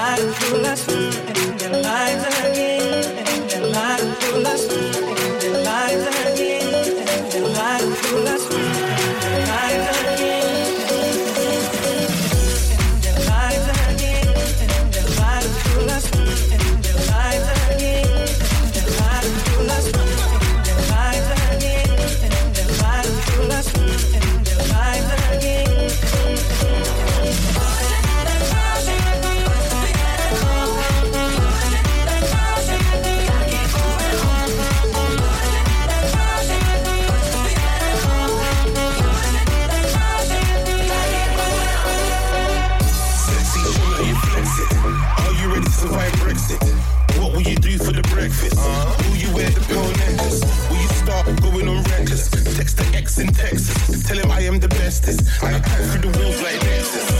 life, your life, your life again. for the breakfast? Uh-huh. Will you wear the pearl necklace? Will you start going on reckless? Text the ex in Texas. Tell him I am the bestest. I act through the walls like Nexus.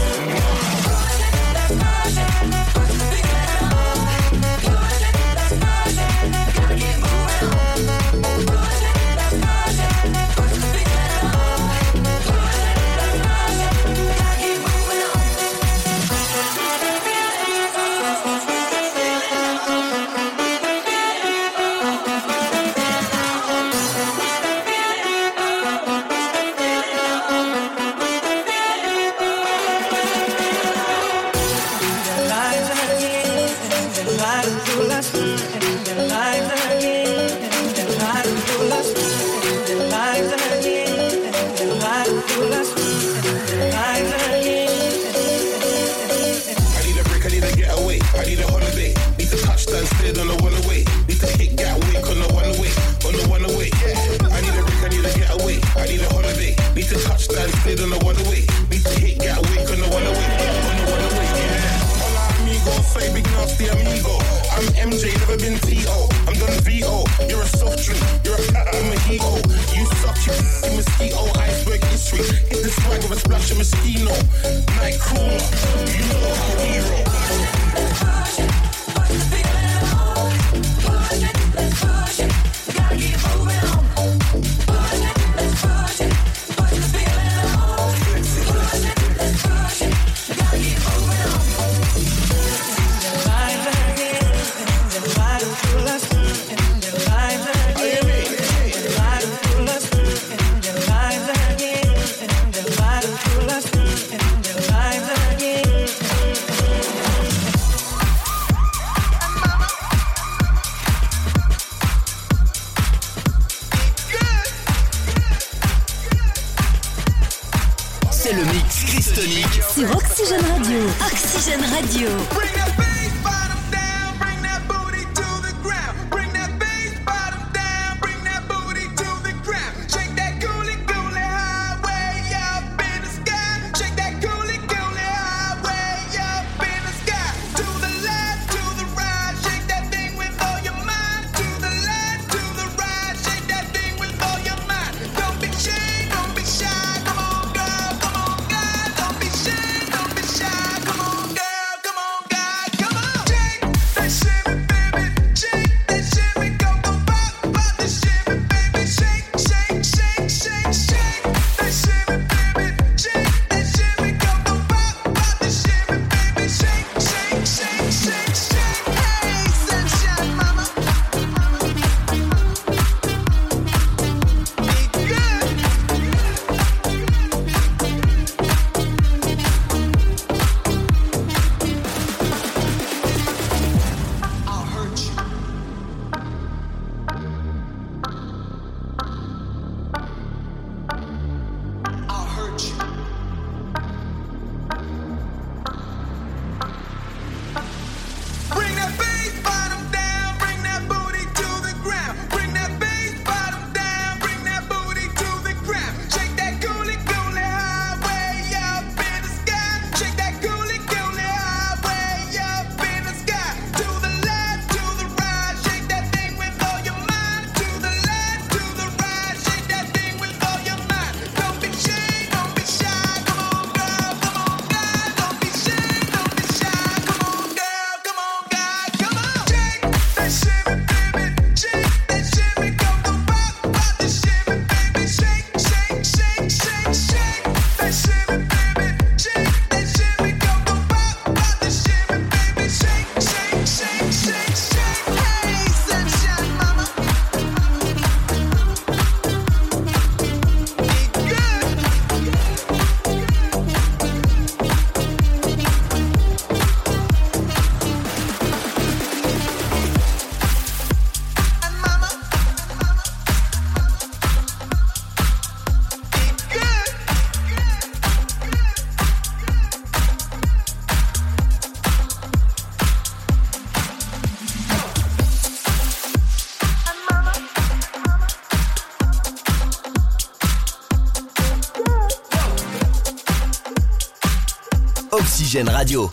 Oxygène Radio.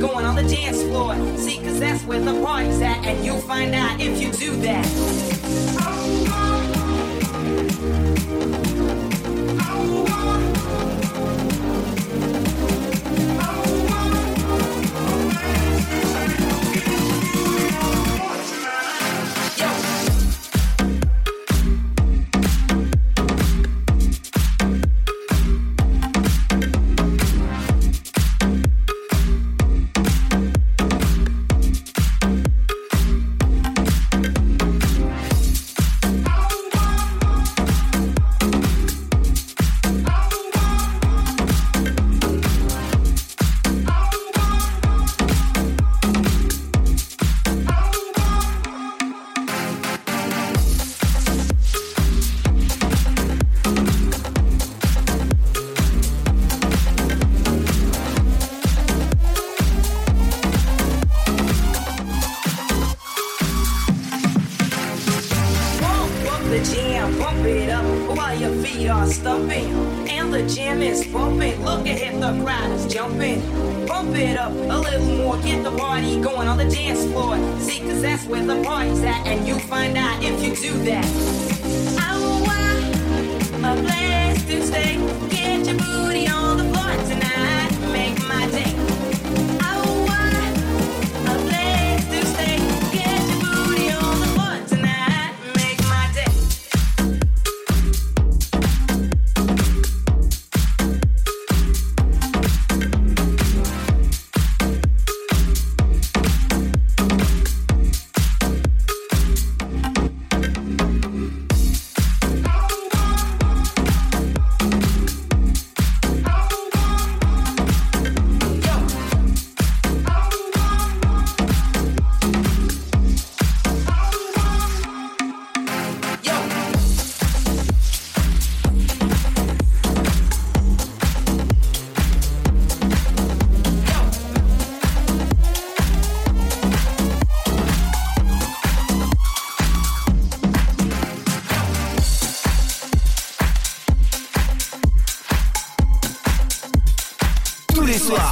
going on the dance floor. See, cause that's where the party's at, and you'll find out if you do that.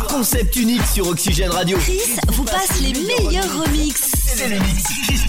Concept unique sur Oxygène Radio. Chris vous passe les meilleurs remixes. C'est les mix Chris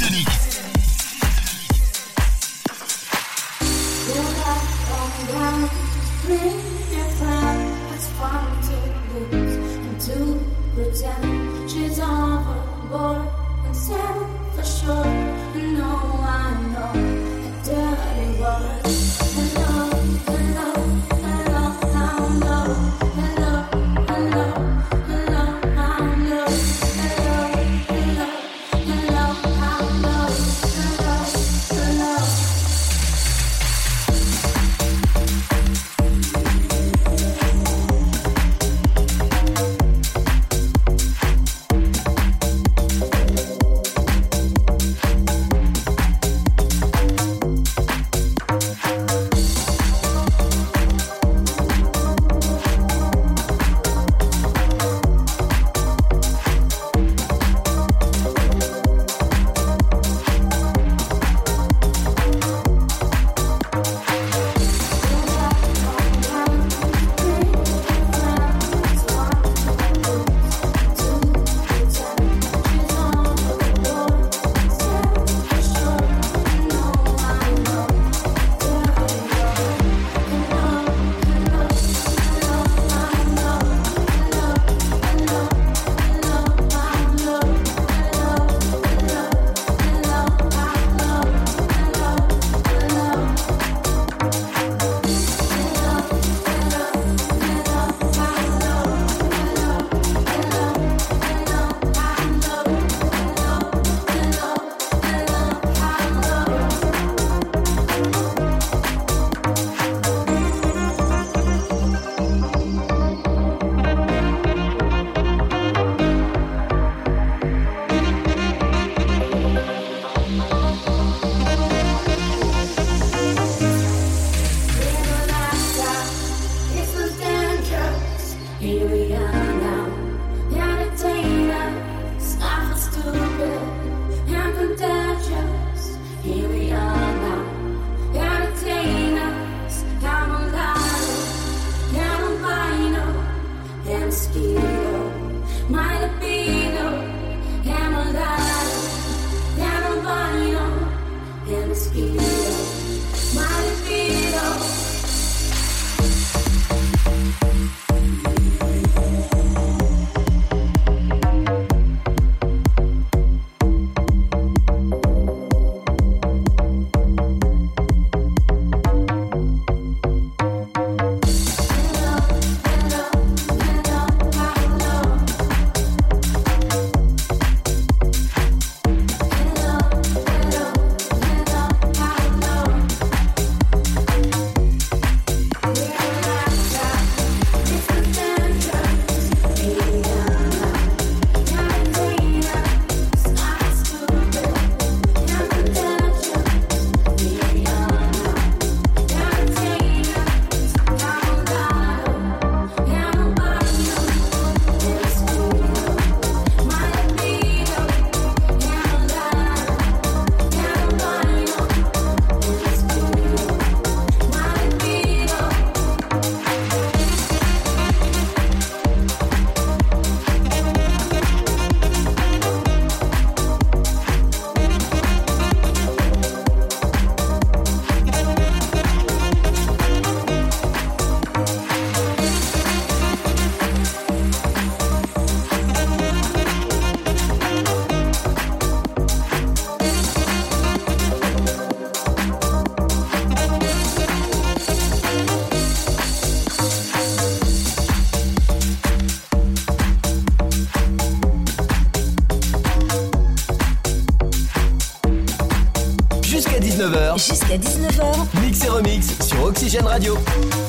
Jusqu'à 19h. Mix et remix sur Oxygène Radio.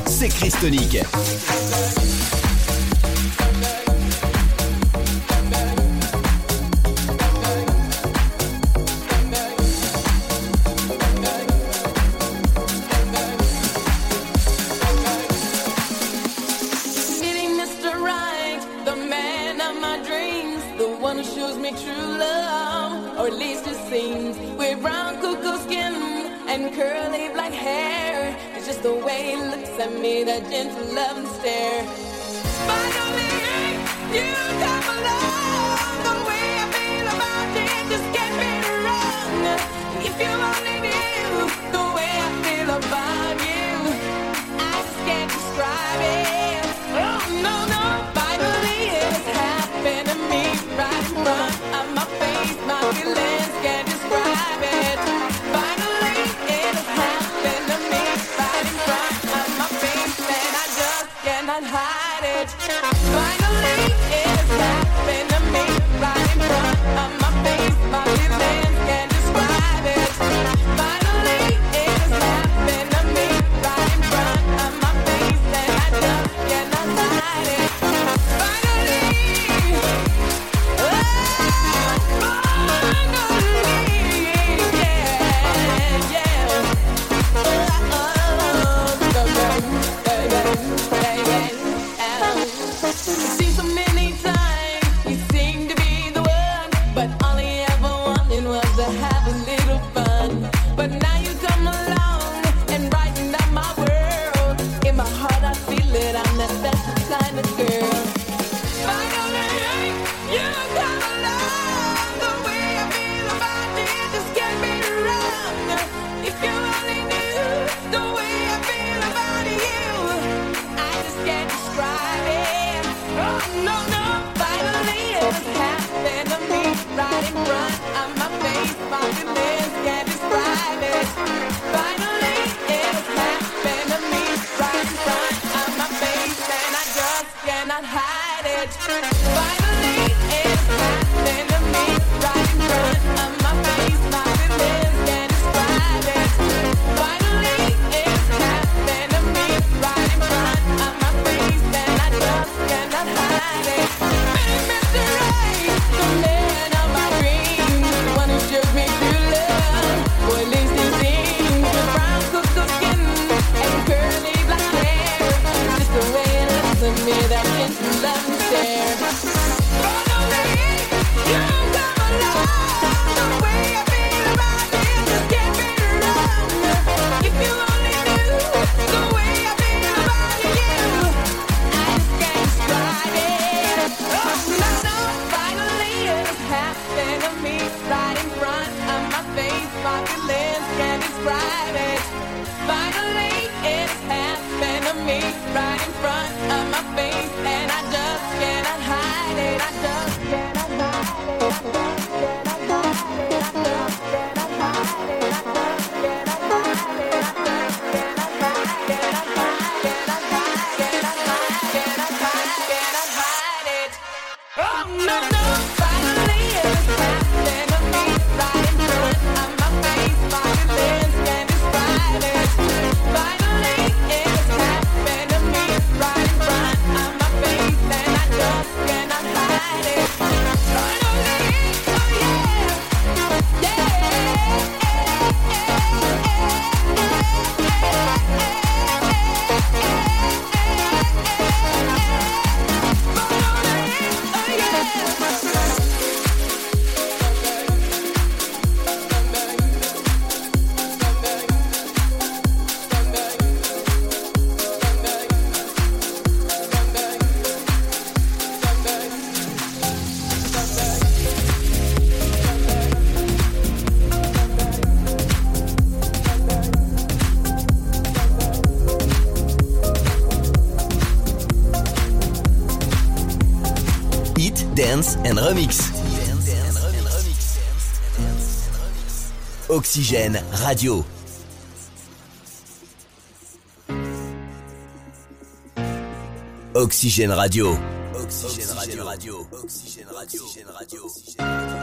C'est Christonique. one who shows me true love, or at least it seems. We're brown cuckoo skin. and curly black hair. It's just the way he looks at me, that gentle loving stare. Finally, Man, you come along. The way I feel about it just can't be wrong. If you only got it. in me that didn't let me there. no, no. Dance and Remix. Oxygène Radio. Oxygène Radio. Oxygène Radio. Oxygène Radio. Oxygène Radio. Oxygène Radio.